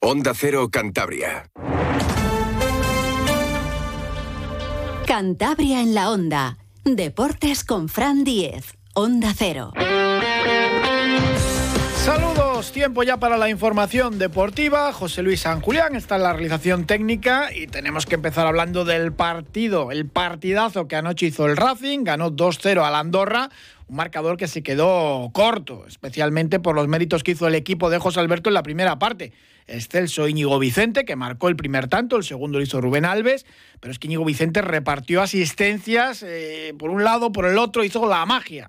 Onda Cero Cantabria. Cantabria en la Onda. Deportes con Fran Diez. Onda Cero. Saludos, tiempo ya para la información deportiva. José Luis San Julián está en la realización técnica y tenemos que empezar hablando del partido, el partidazo que anoche hizo el Racing, ganó 2-0 al Andorra, un marcador que se quedó corto, especialmente por los méritos que hizo el equipo de José Alberto en la primera parte. Excelso Íñigo Vicente, que marcó el primer tanto, el segundo lo hizo Rubén Alves, pero es que Íñigo Vicente repartió asistencias eh, por un lado, por el otro, hizo la magia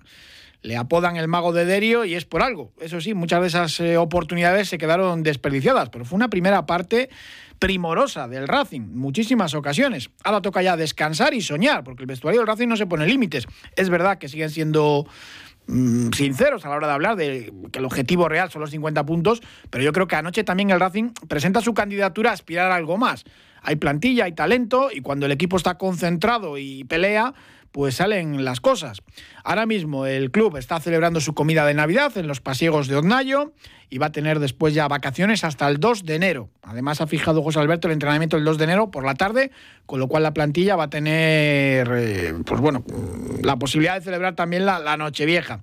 le apodan el mago de Derio y es por algo. Eso sí, muchas de esas eh, oportunidades se quedaron desperdiciadas, pero fue una primera parte primorosa del Racing, muchísimas ocasiones. Ahora toca ya descansar y soñar, porque el vestuario del Racing no se pone límites. Es verdad que siguen siendo mm, sinceros a la hora de hablar de que el objetivo real son los 50 puntos, pero yo creo que anoche también el Racing presenta su candidatura a aspirar a algo más. Hay plantilla, hay talento y cuando el equipo está concentrado y pelea, pues salen las cosas. Ahora mismo el club está celebrando su comida de Navidad en los pasiegos de Oznayo y va a tener después ya vacaciones hasta el 2 de enero. Además ha fijado José Alberto el entrenamiento el 2 de enero por la tarde, con lo cual la plantilla va a tener, eh, pues bueno, la posibilidad de celebrar también la, la Nochevieja.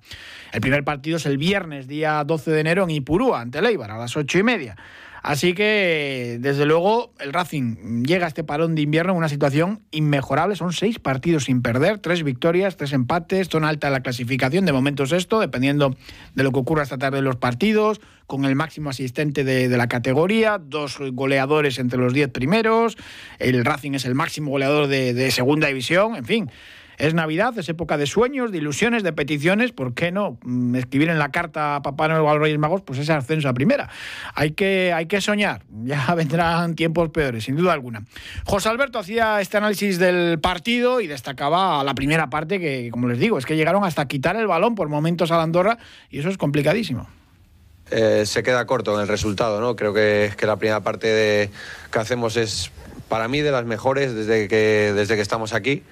El primer partido es el viernes, día 12 de enero, en Ipurúa, ante Leibar, a las ocho y media. Así que, desde luego, el Racing llega a este parón de invierno en una situación inmejorable. Son seis partidos sin perder, tres victorias, tres empates, zona alta en la clasificación, de momento es esto, dependiendo de lo que ocurra esta tarde en los partidos, con el máximo asistente de, de la categoría, dos goleadores entre los diez primeros, el Racing es el máximo goleador de, de segunda división, en fin. Es Navidad, es época de sueños, de ilusiones, de peticiones. ¿Por qué no mm, escribir en la carta a Papá Noel o a los Reyes Magos pues ese ascenso a primera? Hay que, hay que soñar. Ya vendrán tiempos peores, sin duda alguna. José Alberto hacía este análisis del partido y destacaba la primera parte que, como les digo, es que llegaron hasta quitar el balón por momentos a la Andorra y eso es complicadísimo. Eh, se queda corto en el resultado, ¿no? Creo que, que la primera parte que hacemos es, para mí, de las mejores desde que, desde que estamos aquí.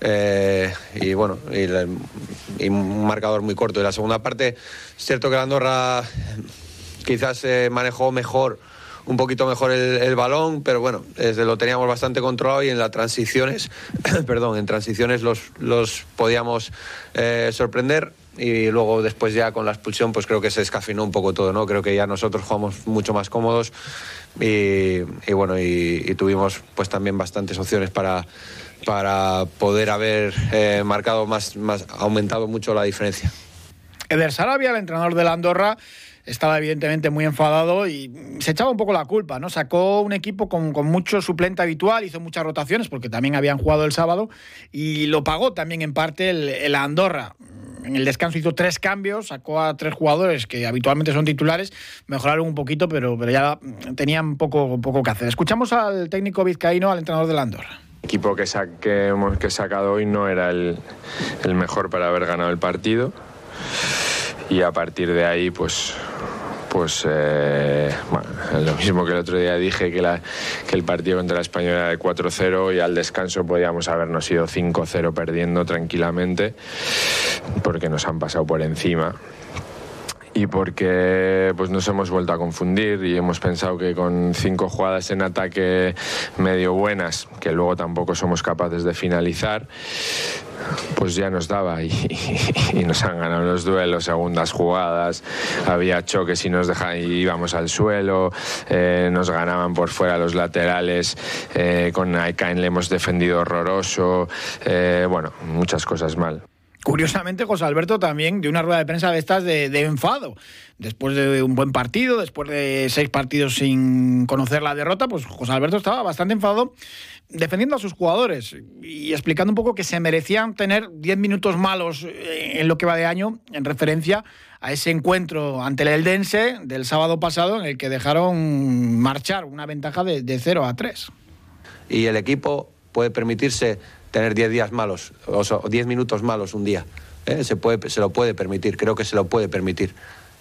Eh, y bueno, y, un marcador muy corto. Y la segunda parte, cierto que la Andorra quizás eh, manejó mejor, un poquito mejor el, el balón, pero bueno, desde lo teníamos bastante controlado y en las transiciones, perdón, en transiciones los, los podíamos eh, sorprender. Y luego después ya con la expulsión pues creo que se descafinó un poco todo, ¿no? Creo que ya nosotros jugamos mucho más cómodos y, bueno, y tuvimos pues también bastantes opciones para, para poder haber eh, marcado más, más, aumentado mucho la diferencia. Eder Sarabia, el entrenador de la Andorra, estaba evidentemente muy enfadado y se echaba un poco la culpa, ¿no? Sacó un equipo con, con mucho suplente habitual, hizo muchas rotaciones porque también habían jugado el sábado y lo pagó también en parte el, el Andorra. En el descanso hizo tres cambios, sacó a tres jugadores que habitualmente son titulares, mejoraron un poquito, pero, ya tenían poco, poco que hacer. Escuchamos al técnico vizcaíno, al entrenador de la Andorra. Equipo que, sa- que he sacado hoy no era el mejor para haber ganado el partido y a partir de ahí pues pues eh, bueno, lo mismo que el otro día dije que, la- que el partido contra la española era de 4-0 y al descanso podíamos habernos ido 5-0 perdiendo tranquilamente porque nos han pasado por encima y porque pues nos hemos vuelto a confundir y hemos pensado que con cinco jugadas en ataque medio buenas, que luego tampoco somos capaces de finalizar, pues ya nos daba y, y nos han ganado los duelos, segundas jugadas, había choques y nos dejaban y íbamos al suelo, eh, nos ganaban por fuera los laterales, eh, con Aikain le hemos defendido horroroso, eh, bueno, muchas cosas mal. Curiosamente, José Alberto también de una rueda de prensa de estas de, enfado. Después de un buen partido, después de seis partidos sin conocer la derrota, pues José Alberto estaba bastante enfadado defendiendo a sus jugadores y explicando un poco que se merecían tener 10 minutos malos eh, en lo que va de año en referencia a ese encuentro ante el Eldense del sábado pasado en el que dejaron marchar una ventaja de, de 0 a 3. Y el equipo puede permitirse tener 10 días malos, o so- 10 minutos malos un día. ¿eh? Se, puede, se lo puede permitir, creo que se lo puede permitir.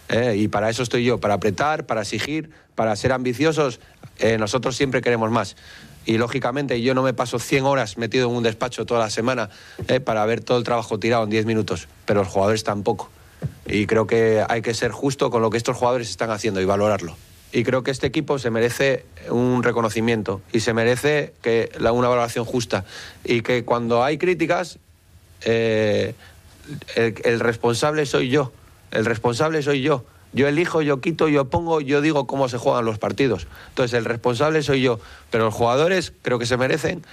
¿eh? Y para eso estoy yo, para apretar, para exigir, para ser ambiciosos. Eh, nosotros siempre queremos más. Y lógicamente yo no me paso 100 horas metido en un despacho toda la semana para ver todo el trabajo tirado en 10 minutos, pero los jugadores tampoco. Y creo que hay que ser justo con lo que estos jugadores están haciendo y valorarlo. Y creo que este equipo se merece un reconocimiento y se merece que una valoración justa y que cuando hay críticas eh, el, el responsable soy yo el responsable soy yo yo elijo, yo quito, yo pongo, yo digo cómo se juegan los partidos. Entonces, el responsable soy yo. Pero los jugadores creo que se merecen,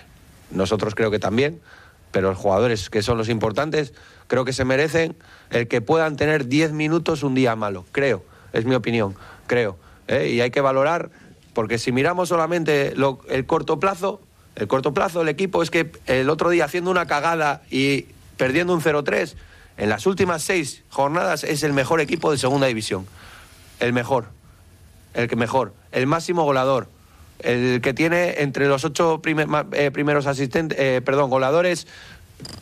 nosotros creo que también, pero los jugadores que son los importantes, creo que se merecen el que puedan tener 10 minutos un día malo. Creo, es mi opinión, creo. ¿Eh? Y hay que valorar, porque si miramos solamente el corto plazo, el corto plazo del equipo es que el otro día haciendo una cagada y perdiendo un 0-3, en las últimas seis jornadas es el mejor equipo de segunda división. El mejor. El que mejor. El máximo goleador. El que tiene entre los ocho eh, primeros asistentes, eh, perdón, goleadores,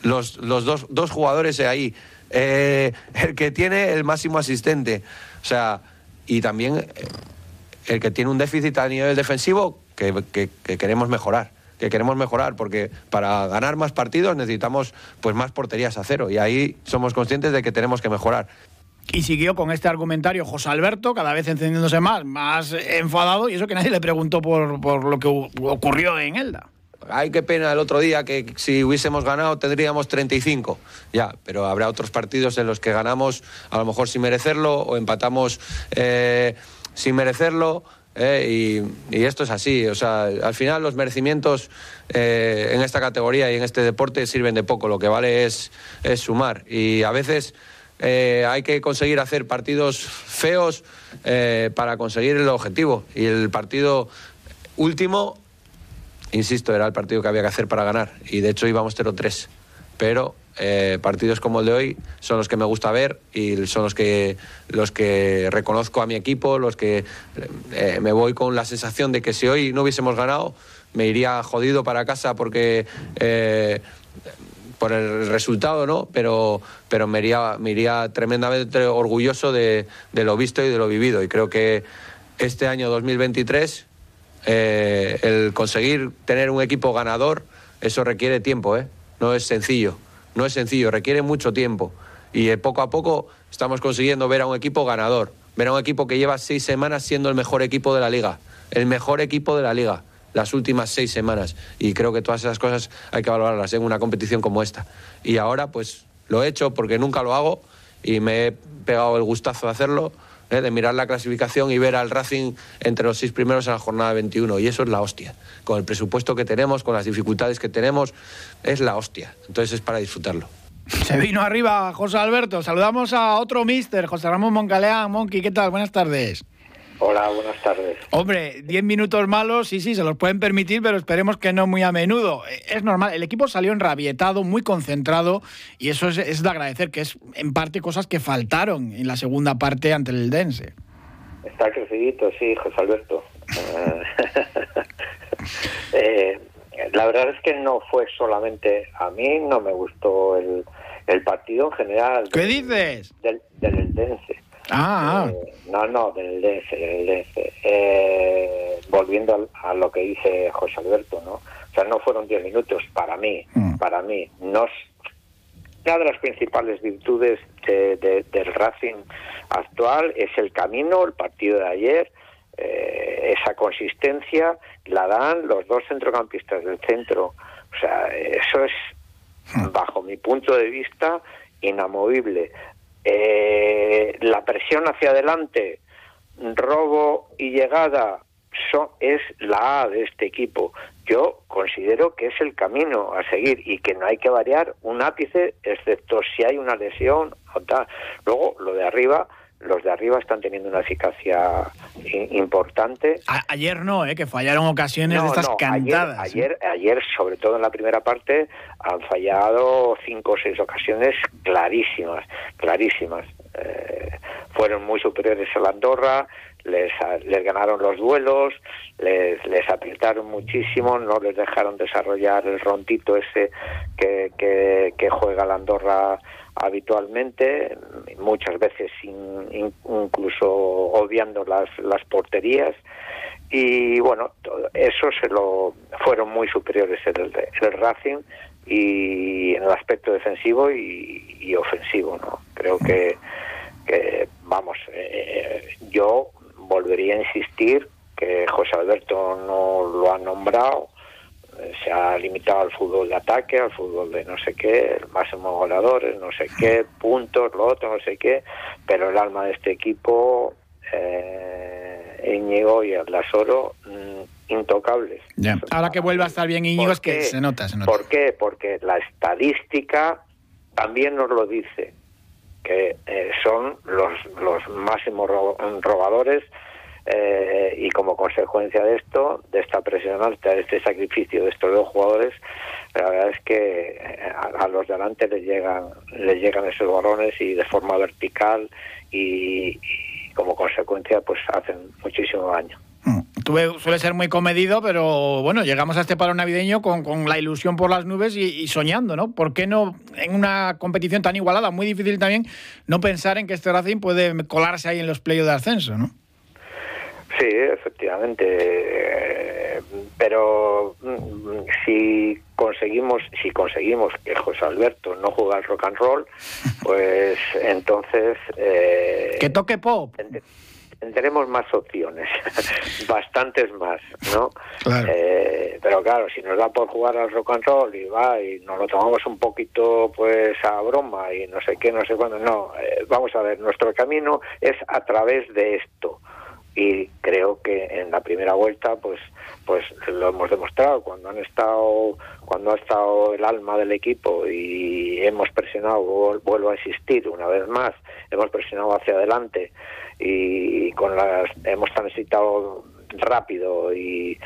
los, los dos, dos jugadores ahí. El que tiene el máximo asistente. O sea, y también el que tiene un déficit a nivel defensivo que, que- que queremos mejorar que queremos mejorar porque para ganar más partidos necesitamos pues más porterías a cero y ahí somos conscientes de que tenemos que mejorar Y siguió con este argumentario José Alberto, cada vez encendiéndose más, más enfadado, y eso que nadie le preguntó por, por lo que ocurrió en Elda. Ay, qué pena el otro día que si hubiésemos ganado tendríamos 35. Ya, pero habrá otros partidos en los que ganamos a lo mejor sin merecerlo o empatamos eh, sin merecerlo. eh, y, esto es así. O sea, al final los merecimientos eh, en esta categoría y en este deporte sirven de poco. Lo que vale es, es sumar. Y a veces eh, hay que conseguir hacer partidos feos eh, para conseguir el objetivo. Y el partido último insisto, era el partido que había que hacer para ganar. Y de hecho íbamos 0-3. Pero eh, partidos como el de hoy son los que me gusta ver y son los que, los que reconozco a mi equipo, los que eh, me voy con la sensación de que si hoy no hubiésemos ganado, me iría jodido para casa porque... eh, por el resultado, ¿no? Pero, pero me, iría, me iría tremendamente orgulloso de, lo visto y de lo vivido. Y creo que este año 2023 eh, el conseguir tener un equipo ganador, eso requiere tiempo, ¿eh? No es sencillo, no es sencillo, requiere mucho tiempo. Y eh, poco a poco estamos consiguiendo ver a un equipo ganador, ver a un equipo que lleva seis semanas siendo el mejor equipo de la liga, el mejor equipo de la liga, las últimas seis semanas. Y creo que todas esas cosas hay que valorarlas en una competición como esta. Y ahora, pues lo he hecho porque nunca lo hago y me he pegado el gustazo de hacerlo ¿eh? de mirar la clasificación y ver al Racing entre los seis primeros en la jornada 21. Y eso es la hostia. Con el presupuesto que tenemos, con las dificultades que tenemos, es la hostia. Entonces es para disfrutarlo. Se vino arriba José Alberto. Saludamos a otro mister, José Ramón Moncaleán. Monqui, ¿qué tal? Buenas tardes. Hola, buenas tardes. Hombre, 10 minutos malos, sí, sí, se los pueden permitir, pero esperemos que no muy a menudo. Eh, Es normal, el equipo salió enrabietado, muy concentrado, y eso es, es de agradecer, que es en parte cosas que faltaron en la segunda parte ante el Dense. Está crecidito, sí, José Alberto. Eh, la verdad es que no fue solamente a mí, no me gustó el, el partido en general. ¿Qué del- dices? Del, del Eldense. Ah, ah. Eh, no, no, del Eldense, del. Eh, volviendo a, lo que dice José Alberto, ¿no? O sea, no fueron 10 minutos para mí, Mm. para mí. No, s- una de las principales virtudes de- de- del Racing actual es el camino, el partido de ayer, eh, esa consistencia la dan los dos centrocampistas del centro. O sea, eso es, bajo mi punto de vista, inamovible. Eh, la presión hacia adelante, robo y llegada es la A de este equipo. Yo considero que es el camino a seguir y que no hay que variar un ápice, excepto si hay una lesión o tal. Luego, lo de arriba, los de arriba están teniendo una eficacia importante. A- ayer no, ¿eh? que fallaron ocasiones de estas no, cantadas. ¿eh? Ayer, ayer, ayer, sobre todo en la primera parte, han fallado cinco o seis ocasiones clarísimas, clarísimas. Eh, fueron muy superiores a la Andorra, les, les ganaron los duelos, les, les apretaron muchísimo, no les dejaron desarrollar el rontito ese que, que, que juega la Andorra habitualmente, muchas veces incluso obviando las, las porterías. Y bueno eso se lo fueron muy superiores el, el Racing y en el aspecto defensivo y, ofensivo no creo que, que vamos eh, yo volvería a insistir que José Alberto no lo ha nombrado, se ha limitado al fútbol de ataque, al fútbol de no sé qué, el máximo goleadores, no sé qué, puntos, lo otro, no sé qué, pero el alma de este equipo, eh, Íñigo y Atlasoro, mm, intocables. Ahora que vuelva a estar bien Íñigo es que se nota, se nota. ¿Por qué? Porque la estadística también nos lo dice, que eh, son los, los máximos robadores eh, y como consecuencia de esto, de esta presión alta, de este sacrificio de estos dos jugadores, la verdad es que eh, a, los de delante les llegan, les llegan esos balones y de forma vertical y, como consecuencia pues hacen muchísimo daño. Mm. Tú suele ser muy comedido, pero bueno, llegamos a este paro navideño con, con la ilusión por las nubes y, soñando, ¿no? ¿Por qué no, en una competición tan igualada, muy difícil también, no pensar en que este Racing puede colarse ahí en los playos de ascenso, ¿no? Sí, efectivamente. pero mm, si conseguimos, si conseguimos que José Alberto no juegue al rock and roll, pues entonces eh, que toque pop. Tendremos más opciones, bastantes más, ¿no? Eh, pero claro, si nos da por jugar al rock and roll y va y nos lo tomamos un poquito pues a broma y no sé qué, no sé cuándo, no, eh, vamos a ver, nuestro camino es a través de esto y creo que en la primera vuelta pues pues lo hemos demostrado. Cuando han estado cuando ha estado el alma del equipo y hemos presionado vuelvo a insistir una vez más hemos presionado hacia adelante y con las hemos transitado rápido y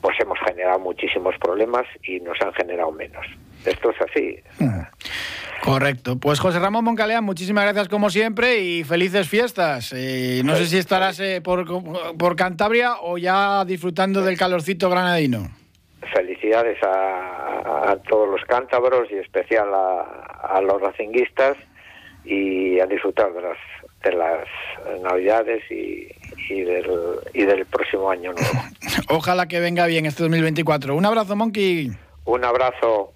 pues hemos generado muchísimos problemas y nos han generado menos. Esto es así. Mm. Correcto. Pues José Ramón Moncalea, muchísimas gracias como siempre y felices fiestas. Eh, no sé si estarás eh, por, por, Cantabria o ya disfrutando del calorcito granadino. Felicidades a, todos los cántabros y especial a, los racinguistas y a disfrutar de las, de las navidades y, y, del, y del próximo año nuevo. Ojalá que venga bien este 2024. Un abrazo, Monkey. Un abrazo.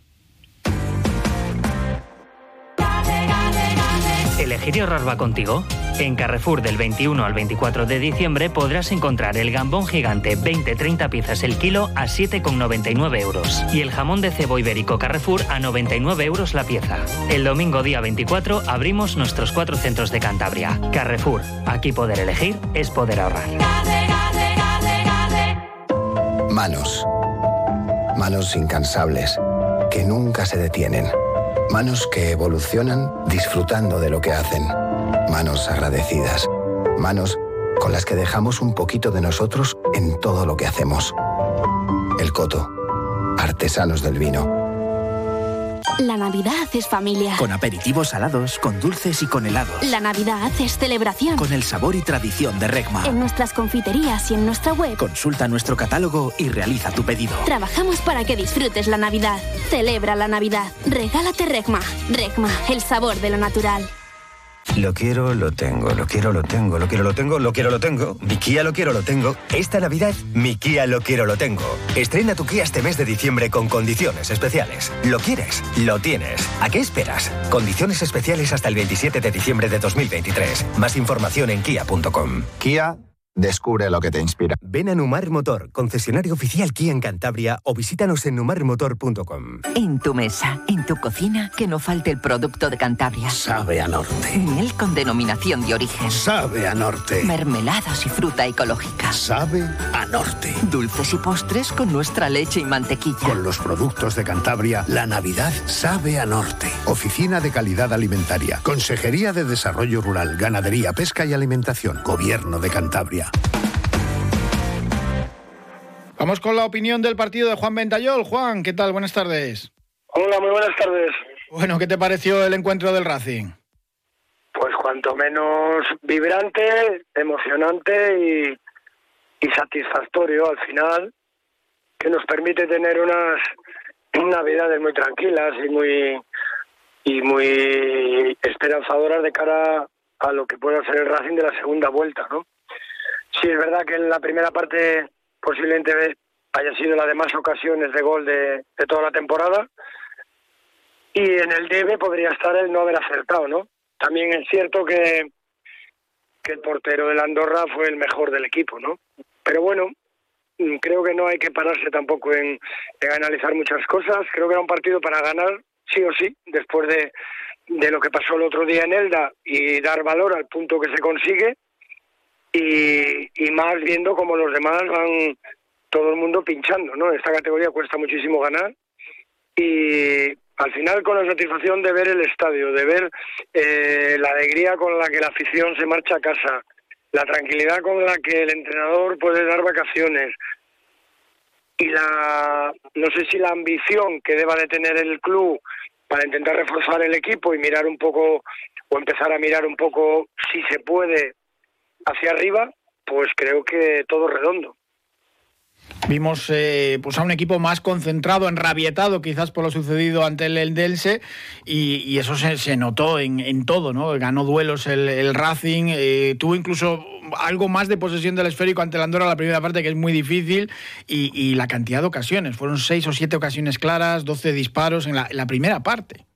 ¿Elegir y ahorrar va contigo? En Carrefour del 21 al 24 de diciembre podrás encontrar el gambón gigante 20-30 piezas el kilo a 7,99 euros y el jamón de cebo ibérico Carrefour a 99 euros la pieza. El domingo día 24 abrimos nuestros cuatro centros de Cantabria. Carrefour, aquí poder elegir es poder ahorrar. Manos. Manos incansables, que nunca se detienen Manos que evolucionan disfrutando de lo que hacen. Manos agradecidas. Manos con las que dejamos un poquito de nosotros en todo lo que hacemos. El Coto. Artesanos del vino. La Navidad es familia. Con aperitivos salados, con dulces y con helados. La Navidad es celebración. Con el sabor y tradición de Regma. En nuestras confiterías y en nuestra web. Consulta nuestro catálogo y realiza tu pedido. Trabajamos para que disfrutes la Navidad. Celebra la Navidad. Regálate Regma. Regma, el sabor de lo natural. Lo quiero, lo tengo, lo quiero, lo tengo, lo quiero, lo tengo, lo quiero, lo tengo. Mi Kia lo quiero, lo tengo. Esta Navidad, mi Kia lo quiero, lo tengo. Estrena tu Kia este mes de diciembre con condiciones especiales. ¿Lo quieres? Lo tienes. ¿A qué esperas? Condiciones especiales hasta el 27 de diciembre de 2023. Más información en kia.com. Kia Descubre lo que te inspira. Ven a Numar Motor, concesionario oficial Kia en Cantabria o visítanos en numarmotor.com. En tu mesa, en tu cocina, que no falte el producto de Cantabria. Sabe a norte. Miel con denominación de origen. Sabe a norte. Mermeladas y fruta ecológica. Sabe a norte. Dulces y postres con nuestra leche y mantequilla. Con los productos de Cantabria, la Navidad sabe a norte. Oficina de Calidad Alimentaria. Consejería de Desarrollo Rural, Ganadería, Pesca y Alimentación. Gobierno de Cantabria. Vamos con la opinión del partido de Juan Ventayol. Juan, ¿qué tal? Buenas tardes. Hola, muy buenas tardes. Bueno, ¿qué te pareció el encuentro del Racing? Pues cuanto menos vibrante, emocionante y, satisfactorio al final, que nos permite tener unas navidades muy tranquilas y muy y muy esperanzadoras de cara a lo que pueda ser el Racing de la segunda vuelta, ¿no? Sí, es verdad que en la primera parte posiblemente haya sido la de más ocasiones de gol de, toda la temporada. Y en el debe podría estar el no haber acertado, ¿no? También es cierto que, que el portero de la Andorra fue el mejor del equipo, ¿no? Pero bueno, mm, creo que no hay que pararse tampoco en, analizar muchas cosas. Creo que era un partido para ganar, sí o sí, después de, de lo que pasó el otro día en Elda y dar valor al punto que se consigue y, más viendo como los demás van todo el mundo pinchando, ¿no? Esta categoría cuesta muchísimo ganar y al final con la satisfacción de ver el estadio, de ver eh, la alegría con la que la afición se marcha a casa, la tranquilidad con la que el entrenador puede dar vacaciones y la, no sé si la ambición que deba de tener el club para intentar reforzar el equipo y mirar un poco o empezar a mirar un poco si se puede hacia arriba, pues creo que todo redondo. Vimos eh, pues a un equipo más concentrado, enrabietado quizás por lo sucedido ante el Eldense y, eso se, notó en, todo, ¿no? Ganó duelos el, Racing, eh, tuvo incluso algo más de posesión del esférico ante el Andorra la primera parte que es muy difícil y, la cantidad de ocasiones, fueron seis o siete ocasiones claras, doce disparos en la, primera parte.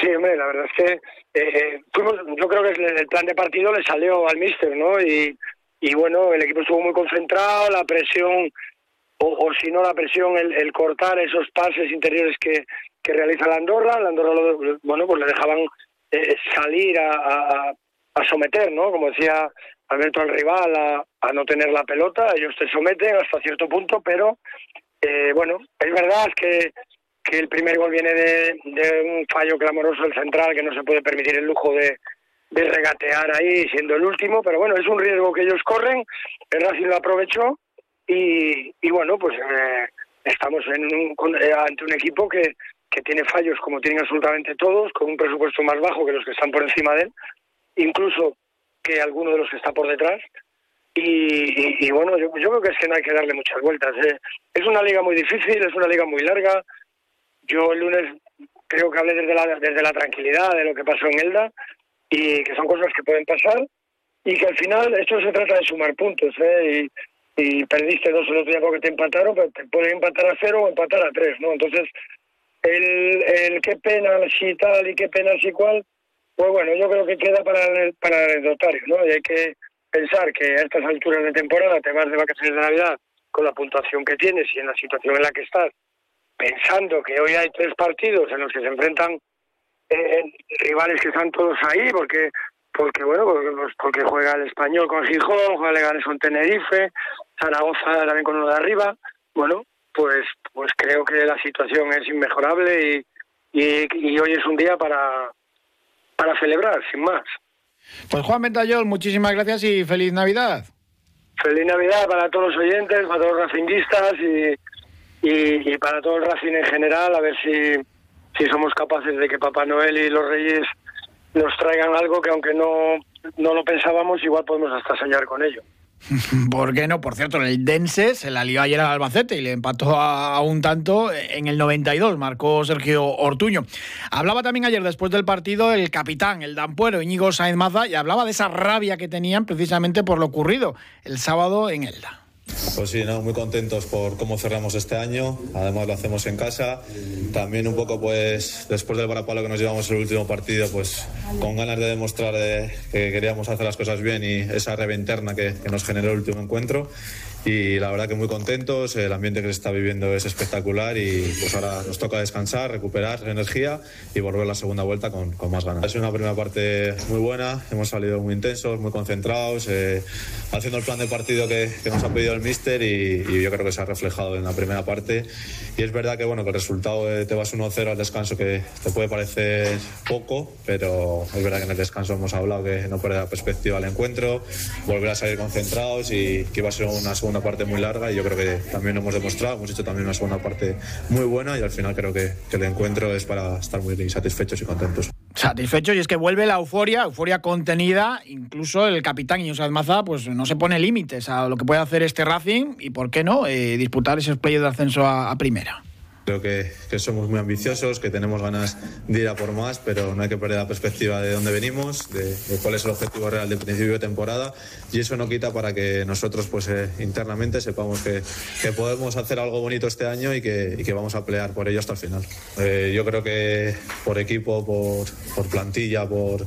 Sí, hombre, la verdad es que eh, yo creo que el plan de partido le salió al míster, ¿no? Y bueno, el equipo estuvo muy concentrado, la presión, o, si no la presión, el, cortar esos pases interiores que, realiza la Andorra, la Andorra, lo, bueno, pues le dejaban eh, salir a, a, someter, ¿no? Como decía Alberto al rival, a, a no tener la pelota, ellos te someten hasta cierto punto, pero eh, bueno, es verdad que que el primer gol viene de, de, un fallo clamoroso del central que no se puede permitir el lujo de, de regatear ahí siendo el último, pero bueno, es un riesgo que ellos corren, el Racing lo aprovechó y, y bueno, pues eh, estamos en un, eh, ante un equipo que, que tiene fallos como tienen absolutamente todos, con un presupuesto más bajo que los que están por encima de él, incluso que alguno de los que está por detrás. Y, y, bueno, yo, yo, creo que es que no hay que darle muchas vueltas. Eh. Es una liga muy difícil, es una liga muy larga. Yo el lunes creo que hablé desde la, desde la tranquilidad de lo que pasó en Elda y que son cosas que pueden pasar y que al final esto se trata de sumar puntos ¿eh? y, y perdiste dos el otro día porque te empataron pero te pueden empatar a cero o empatar a tres ¿no? entonces el, el qué pena si tal y qué pena si cual pues bueno yo creo que queda para el, para el anecdotario ¿no? y hay que pensar que a estas alturas de temporada te vas de vacaciones de Navidad con la puntuación que tienes y en la situación en la que estás pensando que hoy hay tres partidos en los que se enfrentan eh, rivales que están todos ahí, porque porque bueno pues, porque, juega el español con Gijón, juega el Leganés con Tenerife, Zaragoza también con uno de arriba, bueno pues pues creo que la situación es inmejorable y, y, hoy es un día para para celebrar, sin más. Pues Juan Ventayol, muchísimas gracias y feliz Navidad. Feliz Navidad para todos los oyentes, para todos los racinguistas y, y, y para todo el Racing en general, a ver si si somos capaces de que Papá Noel y los Reyes nos traigan algo que aunque no, no lo pensábamos, igual podemos hasta soñar con ello. ¿Por qué no? Por cierto, el Dense se la lió ayer al Albacete y le empató a, un tanto en el 92, marcó Sergio Ortuño. Hablaba también ayer después del partido el capitán, el dampuero Íñigo Sainz Maza, y hablaba de esa rabia que tenían precisamente por lo ocurrido el sábado en Elda. Pues sí, no, muy contentos por cómo cerramos este año. Además lo hacemos en casa. También un poco, pues, después del varapalo que nos llevamos el último partido, pues, con ganas de demostrar eh, que queríamos hacer las cosas bien y esa reventerna que, que nos generó el último encuentro y la verdad que muy contentos, el ambiente que se está viviendo es espectacular y pues ahora nos toca descansar, recuperar energía y volver la segunda vuelta con, con más ganas. Es una primera parte muy buena, hemos salido muy intensos, muy concentrados, eh, haciendo el plan de partido que, que, nos ha pedido el míster y, y, yo creo que se ha reflejado en la primera parte y es verdad que bueno que el resultado de te vas 1-0 al descanso que te puede parecer poco, pero es verdad que en el descanso hemos hablado que no perder la perspectiva al encuentro, volver a salir concentrados y que iba a ser una segunda una parte muy larga y yo creo que también lo hemos demostrado, hemos hecho también una segunda parte muy buena y al final creo que, el encuentro es para estar muy satisfechos y contentos. Satisfechos y es que vuelve la euforia, euforia contenida, incluso el capitán Iñigo Maza pues no se pone límites a lo que puede hacer este Racing y por qué no eh, disputar esos playos de ascenso a, primera. Creo que, que, somos muy ambiciosos, que tenemos ganas de ir a por más, pero no hay que perder la perspectiva de dónde venimos, de, de cuál es el objetivo real del principio de temporada y eso no quita para que nosotros pues eh, internamente sepamos que, que, podemos hacer algo bonito este año y que, y que vamos a pelear por ello hasta el final. Eh, yo creo que por equipo, por, por plantilla, por,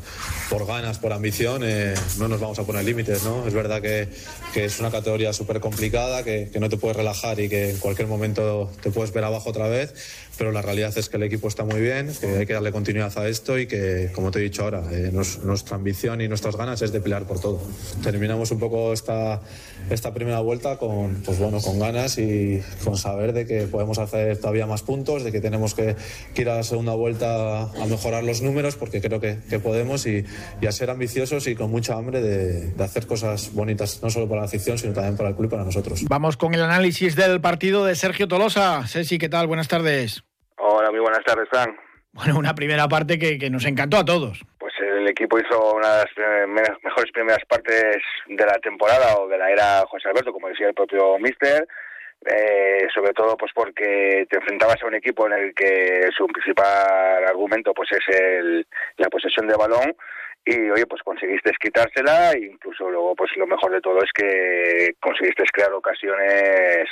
por, ganas, por ambición, eh, no nos vamos a poner límites. ¿no? Es verdad que, que es una categoría súper complicada, que, no te puedes relajar y que en cualquier momento te puedes ver abajo otra vez, pero la realidad es que el equipo está muy bien, que hay que darle continuidad a esto y que, como te he dicho ahora, eh, nuestra ambición y nuestras ganas es de pelear por todo. Terminamos un poco esta, esta primera vuelta con, pues bueno, con ganas y con saber de que podemos hacer todavía más puntos, de que tenemos que, que ir a la segunda vuelta a mejorar los números, porque creo que, que podemos y, y, a ser ambiciosos y con mucha hambre de, de hacer cosas bonitas, no solo para la afición, sino también para el club y para nosotros. Vamos con el análisis del partido de Sergio Tolosa. Ceci, ¿qué tal? Buenas tardes. Hola, muy buenas tardes, Fran. Bueno, una primera parte que, que, nos encantó a todos. Equipo hizo una de las mejores primeras partes de la temporada o de la era José Alberto, como decía el propio Mister. Eh, sobre todo pues porque te enfrentabas a un equipo en el que su principal argumento pues es el, la posesión de balón y oye pues conseguiste quitársela e incluso luego pues lo mejor de todo es que conseguiste crear ocasiones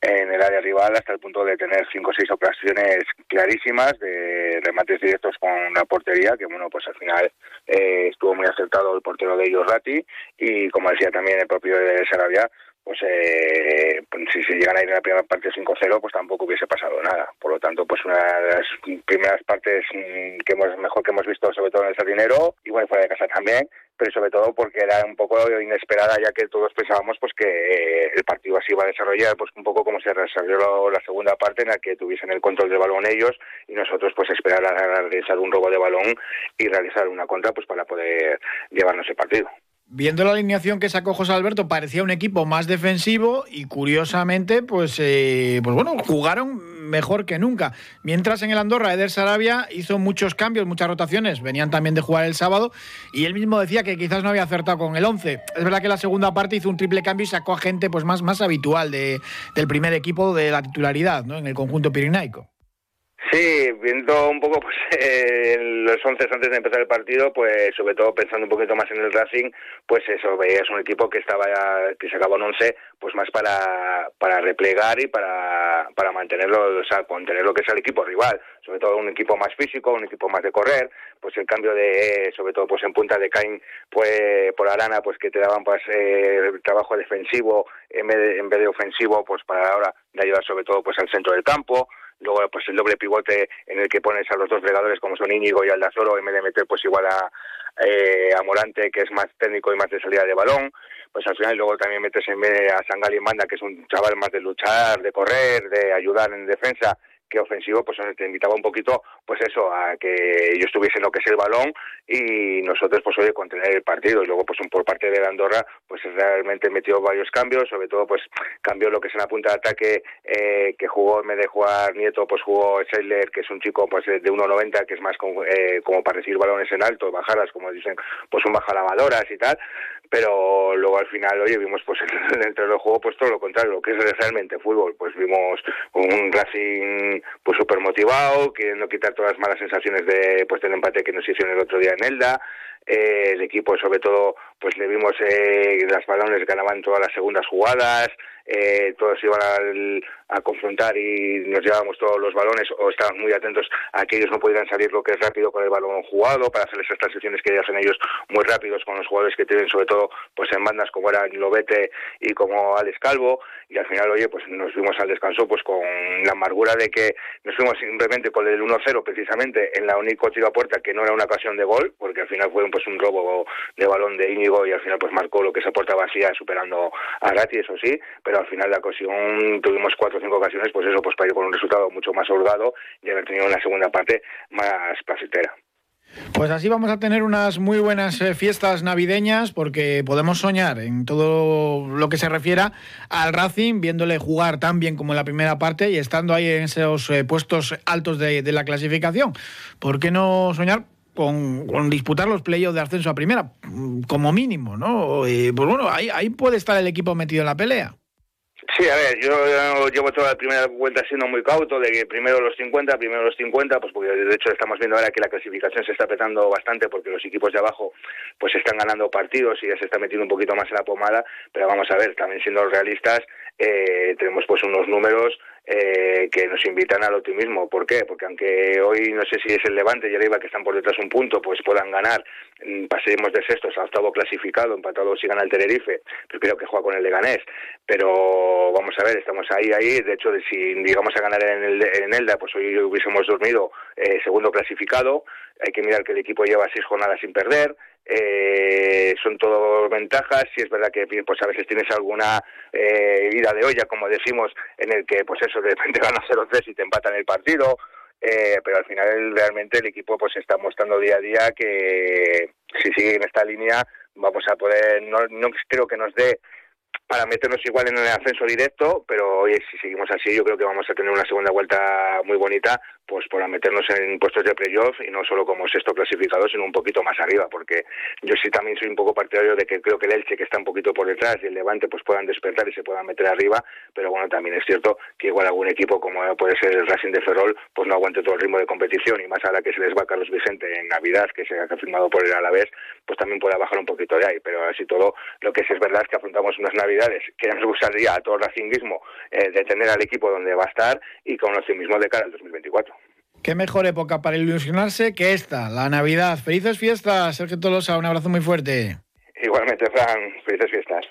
en el área rival hasta el punto de tener cinco o seis ocasiones clarísimas de remates directos con la portería que bueno pues al final eh, estuvo muy acertado el portero de ellos Ratti y como decía también el propio de Sarabia pues eh, si se llegan a ir en la primera parte 5-0, pues tampoco hubiese pasado nada. Por lo tanto, pues una de las primeras partes que hemos mejor que hemos visto, sobre todo en el Sardinero, y bueno, fuera de casa también, pero sobre todo porque era un poco inesperada, ya que todos pensábamos pues que el partido así iba a desarrollar, pues un poco como se desarrolló la segunda parte, en la que tuviesen el control del balón ellos, y nosotros pues esperar a realizar un robo de balón y realizar una contra, pues para poder llevarnos el partido. Viendo la alineación que sacó José Alberto, parecía un equipo más defensivo y curiosamente, pues, eh, pues bueno, jugaron mejor que nunca. Mientras en el Andorra, Eder Sarabia hizo muchos cambios, muchas rotaciones, venían también de jugar el sábado y él mismo decía que quizás no había acertado con el 11. Es verdad que la segunda parte hizo un triple cambio y sacó a gente pues más, más habitual de, del primer equipo de la titularidad ¿no? en el conjunto pirinaico. Sí, viendo un poco pues eh, los once antes de empezar el partido, pues sobre todo pensando un poquito más en el Racing, pues eso, veías un equipo que estaba que sacaba un once pues más para, para replegar y para, para mantenerlo, o sea, contener lo que es el equipo rival, sobre todo un equipo más físico, un equipo más de correr, pues el cambio de, sobre todo pues en punta de Cain, pues por Arana, pues que te daban pues eh, trabajo defensivo en vez, de, en vez de ofensivo, pues para ahora de ayudar sobre todo pues al centro del campo, luego pues el doble pivote en el que pones a los dos regadores como son Íñigo y Aldazoro en vez de meter pues igual a, eh, a Morante que es más técnico y más de salida de balón pues al final luego también metes en vez a Sangali Manda que es un chaval más de luchar de correr de ayudar en defensa que ofensivo pues te invitaba un poquito pues eso a que ellos tuviesen lo que es el balón y nosotros pues oye contener el partido. Y luego pues por parte de Andorra pues realmente metió varios cambios sobre todo pues cambió lo que es en la punta de ataque eh, que jugó en vez de jugar Nieto pues jugó Seidler que es un chico pues de 1.90 que es más como, eh, como para recibir balones en alto bajadas como dicen pues un bajalavadoras y tal. Pero luego al final oye vimos pues dentro del juego pues todo lo contrario lo que es realmente fútbol. Pues vimos un Racing pues súper motivado queriendo quitar todas las malas sensaciones de pues del empate que nos hicieron el otro día en Elda eh, el equipo sobre todo pues le vimos eh, las balones ganaban todas las segundas jugadas eh, todos iban al, a confrontar y nos llevábamos todos los balones o estábamos muy atentos a que ellos no pudieran salir lo que es rápido con el balón jugado para hacer esas transiciones que hacen ellos muy rápidos con los jugadores que tienen sobre todo pues en bandas como era Lobete y como Alex Calvo. Y al final oye pues nos fuimos al descanso pues con la amargura de que nos fuimos simplemente con el 1-0 precisamente en la único tiro a puerta que no era una ocasión de gol porque al final fue pues un robo de balón de Íñigo y al final pues marcó lo que esa puerta vacía superando a Ratti eso sí pero al final la ocasión tuvimos cuatro o cinco ocasiones, pues eso, pues para ir con un resultado mucho más holgado y haber tenido una segunda parte más placentera. Pues así vamos a tener unas muy buenas fiestas navideñas porque podemos soñar en todo lo que se refiera al Racing, viéndole jugar tan bien como en la primera parte y estando ahí en esos puestos altos de la clasificación. ¿Por qué no soñar? Con, con, disputar los playoffs de ascenso a primera, como mínimo, ¿no? Y, pues bueno, ahí, ahí puede estar el equipo metido en la pelea. Sí, a ver, yo llevo toda la primera vuelta siendo muy cauto de que primero los 50, primero los 50, pues porque de hecho estamos viendo ahora que la clasificación se está apretando bastante porque los equipos de abajo pues están ganando partidos y ya se está metiendo un poquito más en la pomada, pero vamos a ver, también siendo realistas, eh, tenemos pues unos números eh, que nos invitan al optimismo. ¿Por qué? Porque aunque hoy no sé si es el Levante y el Eibar que están por detrás un punto, pues puedan ganar, mm, pasemos de sextos a octavo clasificado, empatado si gana el Tenerife, pero creo que juega con el Leganés. Pero vamos a ver, estamos ahí, ahí. De hecho, si llegamos a ganar en, el, en Elda, pues hoy hubiésemos dormido eh, segundo clasificado. Hay que mirar que el equipo lleva seis jornadas sin perder eh, son todo ventajas si es verdad que pues a veces tienes alguna eh, ida de olla como decimos en el que pues eso de repente ganas 0-3 y te empatan el partido eh, pero al final realmente el equipo pues está mostrando día a día que si sigue en esta línea vamos a poder no, no creo que nos dé para meternos igual en el ascenso directo, pero oye, si seguimos así, yo creo que vamos a tener una segunda vuelta muy bonita, pues para meternos en puestos de playoff y no solo como sexto clasificado, sino un poquito más arriba, porque yo sí también soy un poco partidario de que creo que el Elche, que está un poquito por detrás, y el Levante, pues puedan despertar y se puedan meter arriba, pero bueno, también es cierto que igual algún equipo, como puede ser el Racing de Ferrol, pues no aguante todo el ritmo de competición, y más ahora que se les va Carlos Vicente en Navidad, que se ha confirmado por el Alavés, pues también puede bajar un poquito de ahí, pero así todo, lo que sí es verdad es que afrontamos unas Navidades que nos gustaría a todo el racinguismo eh, de tener al equipo donde va a estar y con el optimismo de cara al 2024. Qué mejor época para ilusionarse que esta, la Navidad. Felices fiestas, Sergio Tolosa, un abrazo muy fuerte. Igualmente, Fran, felices fiestas.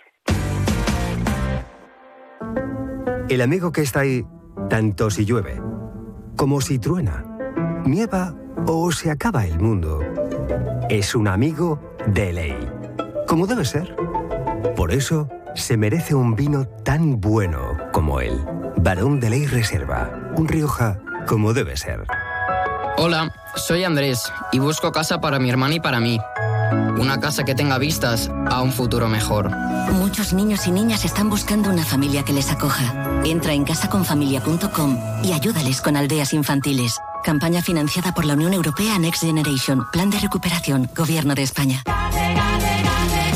El amigo que está ahí, tanto si llueve, como si truena, nieva o se acaba el mundo, es un amigo de ley, como debe ser. Por eso, se merece un vino tan bueno como él. Barón de Ley Reserva, un Rioja como debe ser. Hola, soy Andrés y busco casa para mi hermana y para mí. Una casa que tenga vistas a un futuro mejor. Muchos niños y niñas están buscando una familia que les acoja. Entra en casaconfamilia.com y ayúdales con aldeas infantiles. Campaña financiada por la Unión Europea Next Generation. Plan de recuperación. Gobierno de España.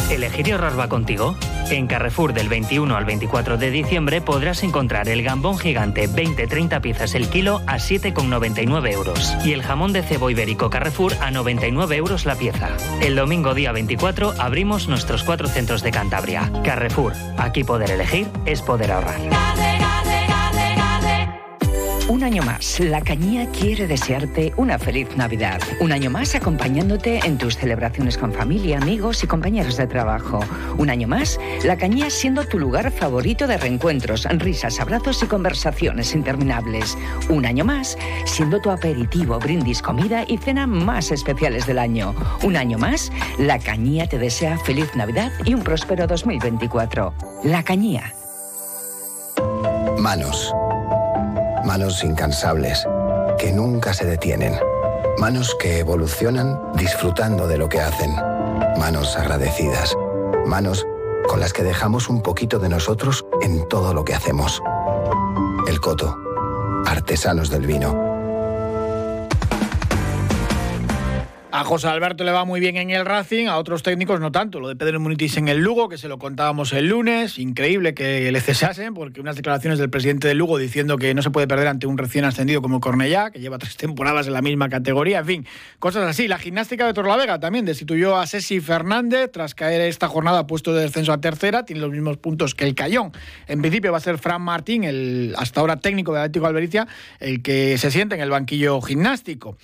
¿Elegir y ahorrar va contigo? En Carrefour del 21 al 24 de diciembre podrás encontrar el gambón gigante 20-30 piezas el kilo a 7,99 euros y el jamón de cebo ibérico Carrefour a 99 euros la pieza. El domingo día 24 abrimos nuestros cuatro centros de Cantabria. Carrefour, aquí poder elegir es poder ahorrar. Un año más, la Cañía quiere desearte una feliz Navidad. Un año más acompañándote en tus celebraciones con familia, amigos y compañeros de trabajo. Un año más, la Cañía siendo tu lugar favorito de reencuentros, risas, abrazos y conversaciones interminables. Un año más, siendo tu aperitivo, brindis, comida y cena más especiales del año. Un año más, la Cañía te desea feliz Navidad y un próspero 2024. La Cañía. Manos Manos incansables, que nunca se detienen. Manos que evolucionan disfrutando de lo que hacen. Manos agradecidas. Manos con las que dejamos un poquito de nosotros en todo lo que hacemos. El Coto. Artesanos del vino. A José Alberto le va muy bien en el Racing, a otros técnicos no tanto. Lo de Pedro Munitis en el Lugo, que se lo contábamos el lunes, increíble que le cesasen, porque unas declaraciones del presidente del Lugo diciendo que no se puede perder ante un recién ascendido como Cornellá, que lleva tres temporadas en la misma categoría, en fin, cosas así. La gimnástica de Torlavega también destituyó a Ceci Fernández tras caer esta jornada puesto de descenso a tercera, tiene los mismos puntos que el Cayón. En principio va a ser Fran Martín, el hasta ahora técnico de Atlético Albericia, el que se siente en el banquillo gimnástico.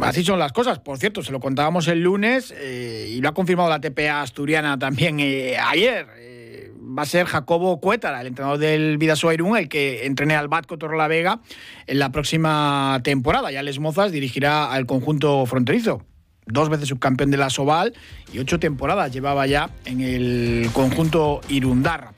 Así son las cosas. Por cierto, se lo contábamos el lunes eh, y lo ha confirmado la TPA asturiana también eh, ayer. Eh, va a ser Jacobo Cuétara, el entrenador del Vidasoa Irún, el que entrene al Batco la Vega en la próxima temporada. Ya Les Mozas dirigirá al conjunto fronterizo dos veces subcampeón de la Soval y ocho temporadas llevaba ya en el conjunto Irundarra.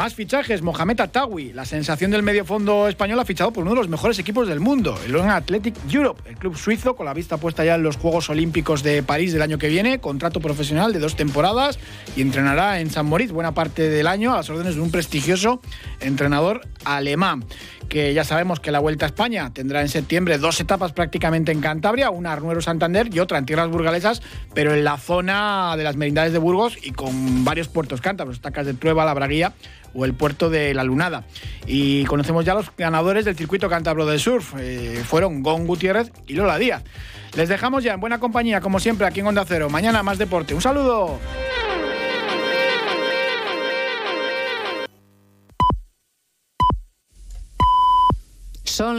Más fichajes, Mohamed Atawi, la sensación del medio fondo español, ha fichado por uno de los mejores equipos del mundo, el London Athletic Europe, el club suizo con la vista puesta ya en los Juegos Olímpicos de París del año que viene, contrato profesional de dos temporadas y entrenará en San Moritz buena parte del año a las órdenes de un prestigioso entrenador alemán que ya sabemos que la Vuelta a España tendrá en septiembre dos etapas prácticamente en Cantabria, una Arnuero Santander y otra en tierras burgalesas, pero en la zona de las merindades de Burgos y con varios puertos cántabros, Tacas de Trueba, La Braguía o el puerto de La Lunada. Y conocemos ya los ganadores del circuito cántabro de surf. Eh, fueron Gon Gutiérrez y Lola Díaz. Les dejamos ya en buena compañía, como siempre, aquí en Onda Cero. Mañana más deporte. Un saludo. Son